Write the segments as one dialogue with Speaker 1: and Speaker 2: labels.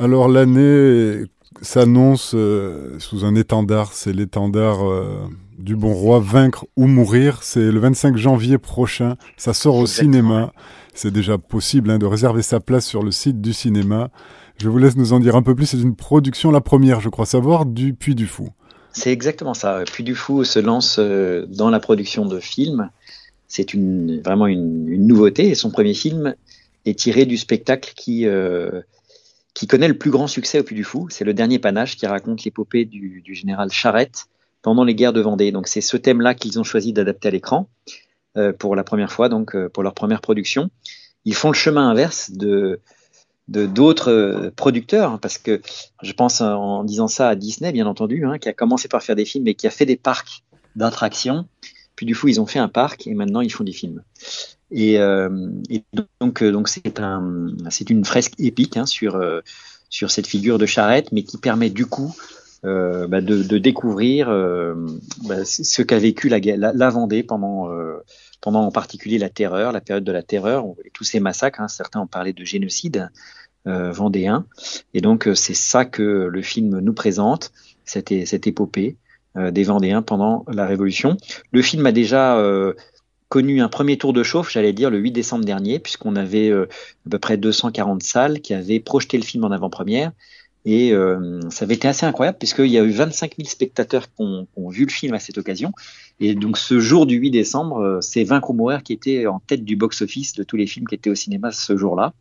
Speaker 1: Alors l'année s'annonce euh, sous un étendard, c'est l'étendard euh, du bon roi, Vaincre ou mourir. C'est le 25 janvier prochain, ça sort au cinéma. C'est déjà possible hein, de réserver sa place sur le site du cinéma. Je vous laisse nous en dire un peu plus. C'est une production, la première, je crois savoir, du Puy du Fou.
Speaker 2: C'est exactement ça. Puy du Fou se lance euh, dans la production de films. C'est une, vraiment une, nouveauté. Et son premier film est tiré du spectacle qui, qui connaît le plus grand succès au Puy du Fou. C'est le dernier panache qui raconte l'épopée du, général Charette pendant les guerres de Vendée. Donc c'est ce thème-là qu'ils ont choisi d'adapter à l'écran euh, pour la première fois, donc euh, pour leur première production. Ils font le chemin inverse de d'autres euh, producteurs, hein, parce que je pense en disant ça à Disney, bien entendu, hein, qui a commencé par faire des films et qui a fait des parcs d'attractions. Puis du coup, ils ont fait un parc et maintenant ils font des films. Et, euh, donc, euh, donc c'est un, c'est une fresque épique hein, sur euh, sur cette figure de charrette, mais qui permet du coup euh, bah de, de, découvrir euh, bah, ce qu'a vécu la, la, la, Vendée pendant, pendant en particulier la terreur, la période de la terreur, et tous ces massacres. Hein, certains ont parlé de génocide vendéen, et donc c'est ça que le film nous présente, cette, cette épopée des Vendéens pendant la Révolution. Le film a déjà connu un premier tour de chauffe, j'allais dire, le 8 décembre dernier, puisqu'on avait euh, à peu près 240 salles qui avaient projeté le film en avant-première. Et euh, ça avait été assez incroyable, puisqu'il y a eu 25 000 spectateurs qui ont, vu le film à cette occasion. Et donc ce jour du 8 décembre, euh, c'est Vaincre ou qui était en tête du box-office de tous les films qui étaient au cinéma ce jour-là.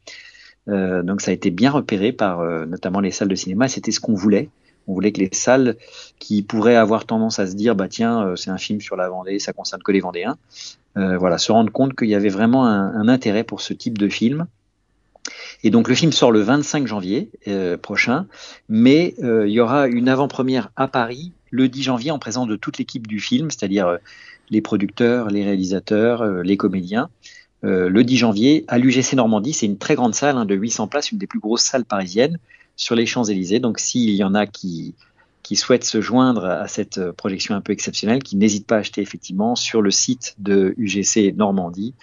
Speaker 2: donc ça a été bien repéré par notamment les salles de cinéma, c'était ce qu'on voulait. On voulait que les salles qui pourraient avoir tendance à se dire bah tiens c'est un film sur la Vendée, ça concerne que les Vendéens, euh, voilà, se rendre compte qu'il y avait vraiment un, intérêt pour ce type de film. Et donc le film sort le 25 janvier euh, prochain, mais euh, il y aura une avant-première à Paris le 10 janvier en présence de toute l'équipe du film, c'est-à-dire les producteurs, les réalisateurs, les comédiens. le 10 janvier à l'UGC Normandie, c'est une très grande salle hein, de 800 places, une des plus grosses salles parisiennes sur les Champs-Élysées. Donc s'il y en a qui qui souhaitent se joindre à cette euh, projection un peu exceptionnelle, qui n'hésitent pas à acheter effectivement sur le site de UGC Normandie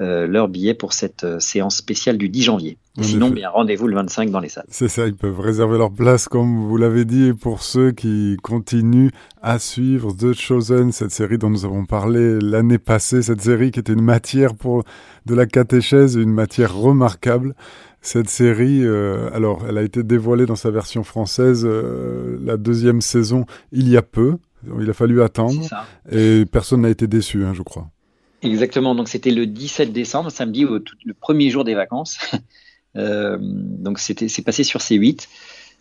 Speaker 2: euh, leur billet pour cette euh, séance spéciale du 10 janvier. sinon, bien rendez-vous le 25 dans les salles.
Speaker 1: C'est ça, ils peuvent réserver leur place comme vous l'avez dit. Et pour ceux qui continuent à suivre The Chosen, cette série dont nous avons parlé l'année passée, cette série qui était une matière pour de la catéchèse, une matière remarquable. Cette série, euh, alors, elle a été dévoilée dans sa version française, euh, la deuxième saison, il y a peu. Il a fallu attendre. Et personne n'a été déçu, hein, je crois.
Speaker 2: Exactement. Donc, c'était le 17 décembre, samedi, le premier jour des vacances. euh, donc, c'était, c'est passé sur C8.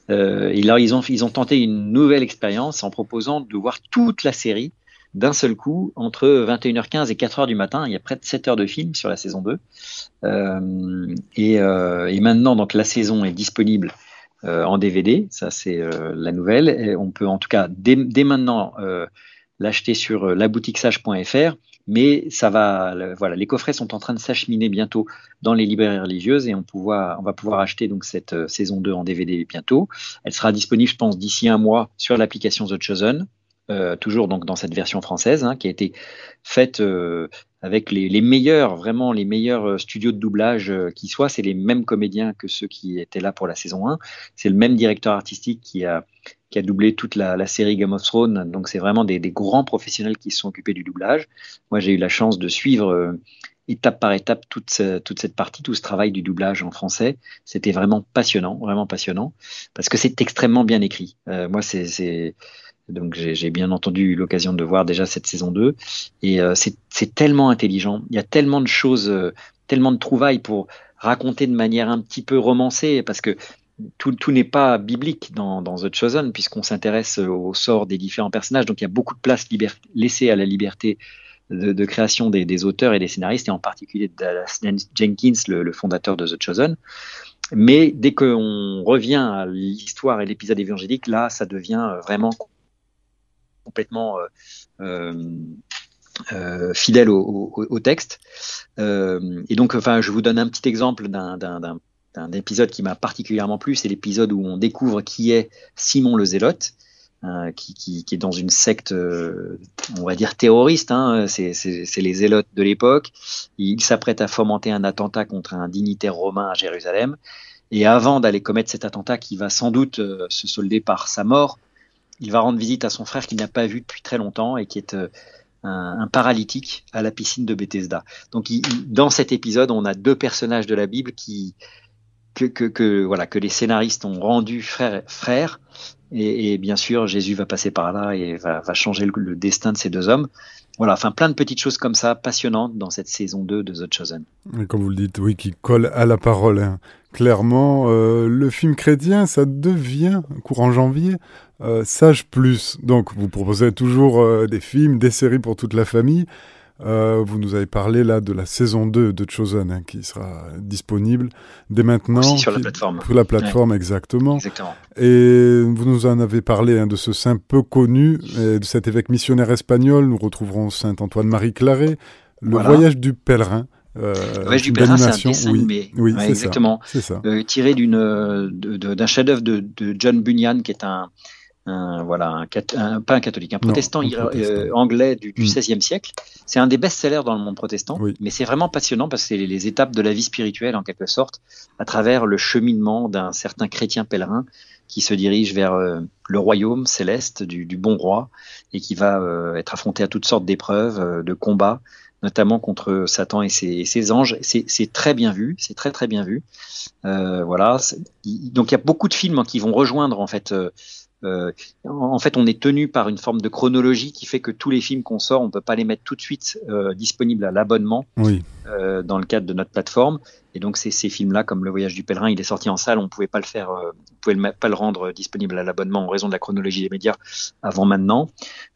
Speaker 2: Euh, et là, ils ont, ils ont tenté une nouvelle expérience en proposant de voir toute la série d'un seul coup entre 21h15 et 4h du matin. Il y a près de 7 heures de film sur la saison 2. Euh, et, euh, et, maintenant, donc la saison est disponible euh, en DVD. Ça, c'est euh, la nouvelle. On peut en tout cas dès, dès maintenant euh, l'acheter sur laboutiquesage.fr. Mais ça va, voilà, les coffrets sont en train de s'acheminer bientôt dans les librairies religieuses et on, va pouvoir acheter donc cette saison 2 en DVD bientôt. Elle sera disponible, je pense, d'ici un mois sur l'application The Chosen. Euh, toujours donc dans cette version française, hein, qui a été faite euh, avec les, les, meilleurs, vraiment les meilleurs euh, studios de doublage qui soient. C'est les mêmes comédiens que ceux qui étaient là pour la saison 1. C'est le même directeur artistique qui a, qui a doublé toute la, la série Game of Thrones. Donc c'est vraiment des, des, grands professionnels qui se sont occupés du doublage. Moi j'ai eu la chance de suivre étape par étape toute, toute cette partie, tout ce travail du doublage en français. C'était vraiment passionnant, vraiment passionnant, parce que c'est extrêmement bien écrit. moi c'est donc j'ai bien entendu eu l'occasion de voir déjà cette saison 2. Et euh, c'est tellement intelligent. Il y a tellement de choses, euh, tellement de trouvailles pour raconter de manière un petit peu romancée, parce que tout, n'est pas biblique dans, The Chosen, puisqu'on s'intéresse au sort des différents personnages. Donc il y a beaucoup de place laissée à la liberté de, création des, des, auteurs et des scénaristes, et en particulier de Dallas Jenkins, le, le fondateur de The Chosen. Mais dès qu'on revient à l'histoire et l'épisode évangélique, là, ça devient vraiment complètement euh, euh, euh, fidèle au, texte. et donc, enfin, je vous donne un petit exemple d'un épisode qui m'a particulièrement plu, c'est l'épisode où on découvre qui est Simon le Zélote. qui, est dans une secte, on va dire terroriste, hein, c'est les zélotes de l'époque. Il s'apprête à fomenter un attentat contre un dignitaire romain à Jérusalem. Et avant d'aller commettre cet attentat qui va sans doute se solder par sa mort, il va rendre visite à son frère qu'il n'a pas vu depuis très longtemps et qui est un, paralytique à la piscine de Bethesda. Donc dans cet épisode, on a deux personnages de la Bible qui que, voilà que les scénaristes ont rendu frère frère et, bien sûr Jésus va passer par là et va, va changer le, destin de ces deux hommes. Voilà, enfin plein de petites choses comme ça passionnantes dans cette saison 2 de The Chosen.
Speaker 1: Et comme vous le dites, oui, qui colle à la parole. Hein. Clairement, euh, le film chrétien, ça devient, courant janvier, euh, Sage Plus. Donc, vous proposez toujours euh, des films, des séries pour toute la famille. Euh, vous nous avez parlé là de la saison 2 de Chosen hein, qui sera disponible dès maintenant.
Speaker 2: Aussi sur la plateforme.
Speaker 1: Sur la plateforme, exactement.
Speaker 2: exactement.
Speaker 1: Et vous nous en avez parlé hein, de ce saint peu connu, de cet évêque missionnaire espagnol. Nous retrouverons Saint Antoine-Marie Claret, le voyage du pèlerin.
Speaker 2: Euh, le voyage du pèlerin, c'est un dessin
Speaker 1: oui, Oui,
Speaker 2: exactement.
Speaker 1: Ça,
Speaker 2: euh, tiré d'une, d'un chef-d'œuvre de, de John Bunyan, qui est un, un, voilà, un, pas un catholique, un protestant, euh, anglais du, XVIe mm. siècle. C'est un des best-sellers dans le monde protestant, mais c'est vraiment passionnant parce que c'est les étapes de la vie spirituelle, en quelque sorte, à travers le cheminement d'un certain chrétien pèlerin qui se dirige vers euh, le royaume céleste du, du, bon roi et qui va euh, être affronté à toutes sortes d'épreuves, de combats, notamment contre Satan et ses, et ses anges. C'est très bien vu, c'est très très bien vu. voilà. Donc il y a beaucoup de films qui vont rejoindre en fait euh, en fait, on est tenu par une forme de chronologie qui fait que tous les films qu'on sort, on peut pas les mettre tout de suite euh, disponibles à l'abonnement. Euh, dans le cadre de notre plateforme. Et donc, ces, ces films-là, comme Le Voyage du pèlerin, il est sorti en salle, on pouvait pas le faire, euh, on pouvait pas le rendre disponible à l'abonnement en raison de la chronologie des médias avant maintenant.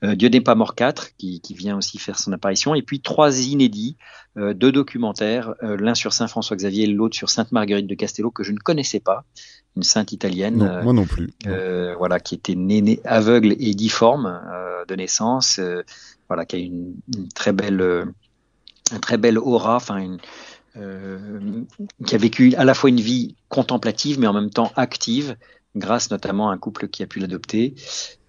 Speaker 2: Euh, Dieu n'est pas mort 4, qui, qui, vient aussi faire son apparition, et puis trois inédits, deux documentaires, l'un sur Saint François Xavier, l'autre sur Sainte Marguerite de Castello que je ne connaissais pas, une sainte italienne.
Speaker 1: Non, moi non plus.
Speaker 2: Euh, voilà, qui était née, aveugle et difforme euh, de naissance. Euh, voilà, qui a une, une très belle, une très belle aura, enfin une, qui a vécu à la fois une vie contemplative mais en même temps active grâce notamment à un couple qui a pu l'adopter.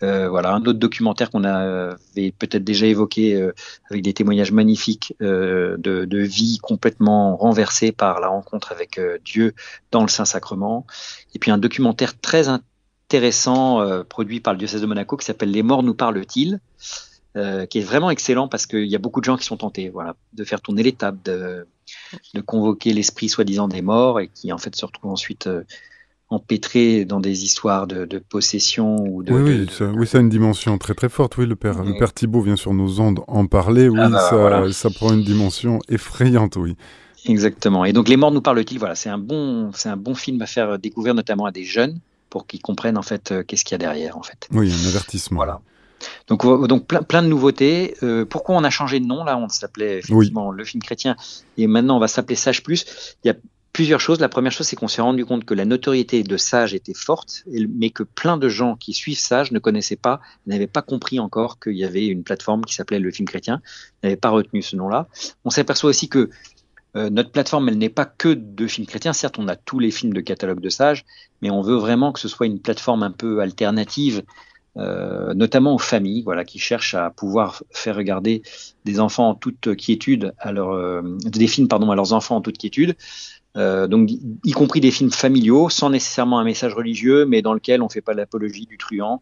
Speaker 2: Euh, voilà, un autre documentaire qu'on avait peut-être déjà évoqué euh, avec des témoignages magnifiques euh, de, de, vie complètement renversée par la rencontre avec euh, Dieu dans le Saint-Sacrement. Et puis un documentaire très intéressant euh, produit par le diocèse de Monaco qui s'appelle Les morts nous parlent-ils? Qui est vraiment excellent parce qu'il y a beaucoup de gens qui sont tentés voilà, de faire tourner les tables, de, de convoquer l'esprit soi-disant des morts et qui en fait se retrouvent ensuite empêtré dans des histoires de, possession ou de.
Speaker 1: Oui, oui, ça, oui, ça a une dimension très très forte. Oui, le père, le père Thibault vient sur nos ondes en parler. Oui, ah bah, ça, ça prend une dimension effrayante, oui.
Speaker 2: Exactement. Et donc, Les Morts nous parlent-ils Voilà, c'est un bon, c'est un bon film à faire découvrir notamment à des jeunes pour qu'ils comprennent en fait euh, qu'est-ce qu'il y a derrière en fait.
Speaker 1: Oui, un avertissement.
Speaker 2: Voilà. Donc, donc plein, plein de nouveautés. Euh, pourquoi on a changé de nom là? On s'appelait effectivement le film chrétien et maintenant on va s'appeler Sage Plus. Il y a plusieurs choses. La première chose, c'est qu'on s'est rendu compte que la notoriété de Sage était forte, mais que plein de gens qui suivent Sage ne connaissaient pas, n'avaient pas compris encore qu'il y avait une plateforme qui s'appelait le film chrétien, n'avaient pas retenu ce nom-là. On s'aperçoit aussi que euh, notre plateforme, elle n'est pas que de films chrétiens. Certes, on a tous les films de catalogue de Sage, mais on veut vraiment que ce soit une plateforme un peu alternative, euh, notamment aux familles, voilà, qui cherchent à pouvoir faire regarder des enfants en toute quiétude, à leur, euh, des films pardon à leurs enfants en toute quiétude, euh, donc, y compris des films familiaux, sans nécessairement un message religieux, mais dans lequel on fait pas l'apologie du truand,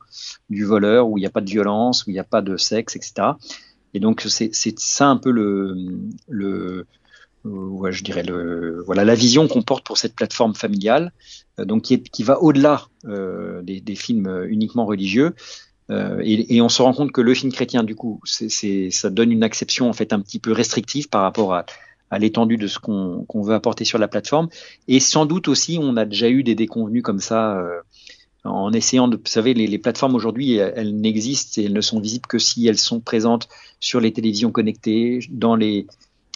Speaker 2: du voleur, où il n'y a pas de violence, où il n'y a pas de sexe, etc. Et donc, c'est ça un peu le, le ouais, je dirais le, voilà, la vision qu'on porte pour cette plateforme familiale, euh, donc qui, est, qui va au-delà euh, des, des, films uniquement religieux. Euh, et, et, on se rend compte que le film chrétien, du coup, c'est ça donne une acception en fait un petit peu restrictive par rapport à à l'étendue de ce qu'on veut apporter sur la plateforme. Et sans doute aussi, on a déjà eu des déconvenus comme ça. Euh, en essayant de, vous savez, les, les plateformes aujourd'hui, elles, n'existent et elles ne sont visibles que si elles sont présentes sur les télévisions connectées, dans les,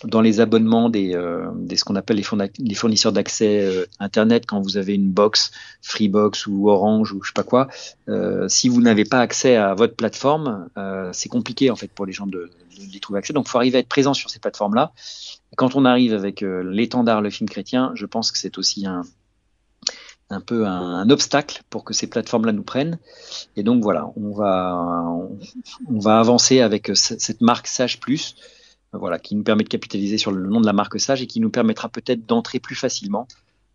Speaker 2: dans les abonnements des, euh, des ce qu'on appelle les, fournisseurs d'accès euh, Internet, quand vous avez une box, Freebox ou Orange ou je sais pas quoi, euh, si vous n'avez pas accès à votre plateforme, euh, c'est compliqué en fait pour les gens de, de, trouver accès. Donc, faut arriver à être présent sur ces plateformes-là. Quand on arrive avec l'étendard, le film chrétien, je pense que c'est aussi un, un peu un, obstacle pour que ces plateformes-là nous prennent. Et donc voilà, on va, on va avancer avec cette marque Sage Plus voilà, qui nous permet de capitaliser sur le nom de la marque Sage et qui nous permettra peut-être d'entrer plus facilement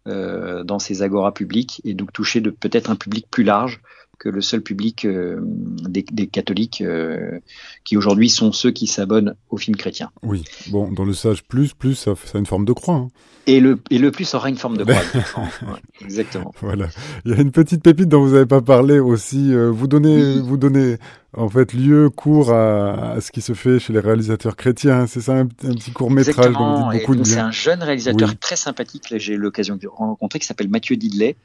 Speaker 2: dans ces agoras publics et donc toucher peut-être un public plus large que le seul public euh, des, catholiques euh, qui aujourd'hui sont ceux qui s'abonnent aux films chrétiens.
Speaker 1: Oui, bon, dans le sage plus, plus, ça, a une forme de croix. Hein.
Speaker 2: Et le, et le plus aura une forme de croix. exactement.
Speaker 1: Voilà. Il y a une petite pépite dont vous n'avez pas parlé aussi. Euh, vous donnez, vous donnez en fait lieu, cours à, ce qui se fait chez les réalisateurs chrétiens. C'est ça, un, petit court métrage dont vous dites beaucoup de
Speaker 2: bien. C'est un jeune réalisateur très sympathique. J'ai eu l'occasion de rencontrer qui s'appelle Mathieu Didley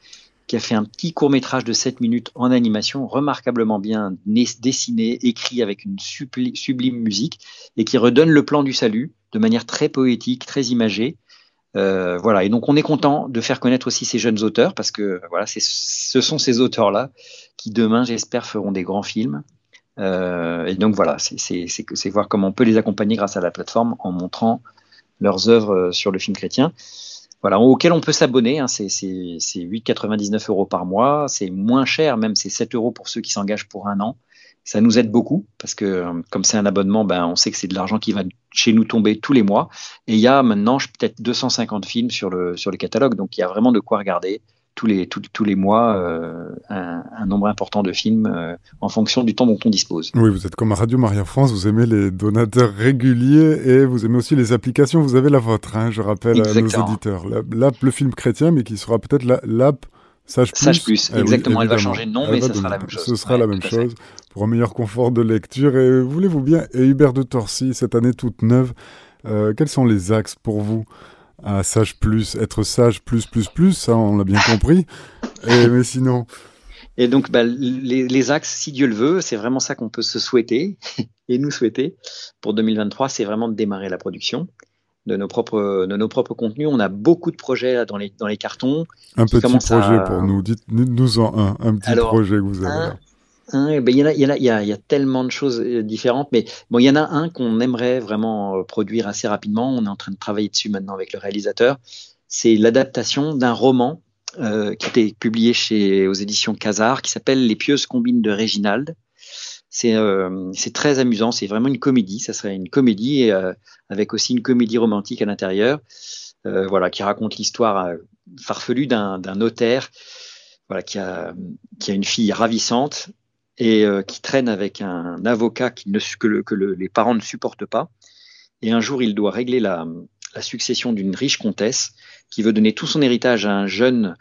Speaker 2: qui a fait un petit court métrage de 7 minutes en animation, remarquablement bien dessiné, écrit avec une sublime musique, et qui redonne le plan du salut de manière très poétique, très imagée. Euh, voilà, et donc on est content de faire connaître aussi ces jeunes auteurs, parce que voilà, ce sont ces auteurs-là qui demain, j'espère, feront des grands films. Euh, et donc voilà, c'est voir comment on peut les accompagner grâce à la plateforme en montrant leurs œuvres euh, sur le film chrétien voilà, auquel on peut s'abonner. Hein, c'est 8,99 euros par mois. C'est moins cher, même c'est 7 euros pour ceux qui s'engagent pour un an. Ça nous aide beaucoup parce que euh, comme c'est un abonnement, ben, on sait que c'est de l'argent qui va chez nous tomber tous les mois. Et il y a maintenant peut-être 250 films sur le, sur le catalogue, donc il y a vraiment de quoi regarder tous les, tous, les mois euh, un, nombre important de films euh, en fonction du temps dont on dispose.
Speaker 1: Oui, vous êtes comme à Radio Maria France, vous aimez les donateurs réguliers et vous aimez aussi les applications. Vous avez la vôtre, hein, je rappelle à nos auditeurs. L'app Le Film Chrétien, mais qui sera peut-être l'app Sage Plus.
Speaker 2: Sage Plus, eh exactement. elle va changer de nom, mais ce sera la même chose.
Speaker 1: Ce sera la même chose pour un meilleur confort de lecture. Et voulez-vous bien, et Hubert de Torcy, cette année toute neuve, euh, quels sont les axes pour vous? À sage plus, être sage plus plus plus, ça on l'a bien compris. Et, mais sinon.
Speaker 2: Et donc bah, les, axes, si Dieu le veut, c'est vraiment ça qu'on peut se souhaiter et nous souhaiter pour 2023, c'est vraiment de démarrer la production de nos propres de nos propres contenus. On a beaucoup de projets dans les dans les cartons.
Speaker 1: Un petit projet pour nous. Dites-nous en un, un petit projet que vous avez.
Speaker 2: Ben, il, y y a, tellement de choses euh, différentes, mais bon, il y en a un qu'on aimerait vraiment euh, produire assez rapidement. On est en train de travailler dessus maintenant avec le réalisateur. C'est l'adaptation d'un roman euh, qui été publié chez, aux éditions Casar, qui s'appelle Les pieuses combines de Réginald. C'est euh, très amusant, c'est vraiment une comédie. Ça serait une comédie euh, avec aussi une comédie romantique à l'intérieur, voilà, qui raconte l'histoire farfelue d'un notaire voilà, qui, a, qui a une fille ravissante et euh, qui traîne avec un avocat qui ne, que, que les parents ne supportent pas. Et un jour, il doit régler la, la succession d'une riche comtesse qui veut donner tout son héritage à un jeune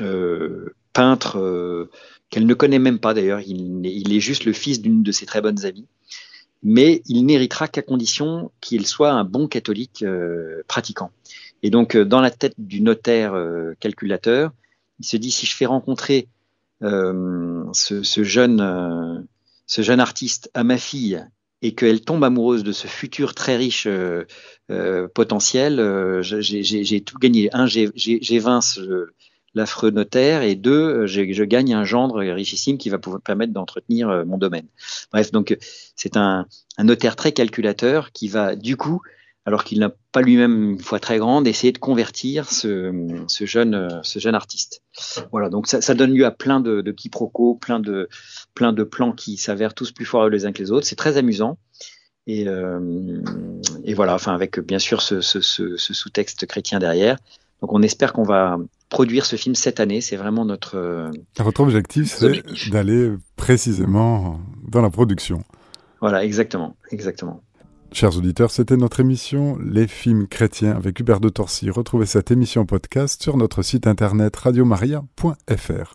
Speaker 2: euh, peintre euh, qu'elle ne connaît même pas d'ailleurs. Il, il, est juste le fils d'une de ses très bonnes amies. Mais il n'héritera qu'à condition qu'il soit un bon catholique euh, pratiquant. Et donc, euh, dans la tête du notaire calculateur, il se dit si je fais rencontrer euh, ce, jeune, euh, ce jeune artiste à ma fille et qu'elle tombe amoureuse de ce futur très riche euh, potentiel, j'ai tout gagné. Un, j'ai vaincu l'affreux notaire et deux, je gagne un gendre richissime qui va pouvoir permettre d'entretenir mon domaine. Bref, donc c'est un, notaire très calculateur qui va du coup alors qu'il n'a pas lui-même une foi très grande, essayer de convertir ce, jeune, ce jeune artiste. Voilà, donc ça, donne lieu à plein de, quiproquos, plein de, plein de plans qui s'avèrent tous plus forts les uns que les autres. C'est très amusant. Et, euh, voilà, enfin avec bien sûr ce, sous-texte chrétien derrière. Donc on espère qu'on va produire ce film cette année. C'est vraiment notre.
Speaker 1: Votre objectif, c'est d'aller précisément dans la production.
Speaker 2: Voilà, exactement, exactement.
Speaker 1: Chers auditeurs, c'était notre émission Les films chrétiens avec Hubert de Torcy. Retrouvez cette émission podcast sur notre site internet radiomaria.fr.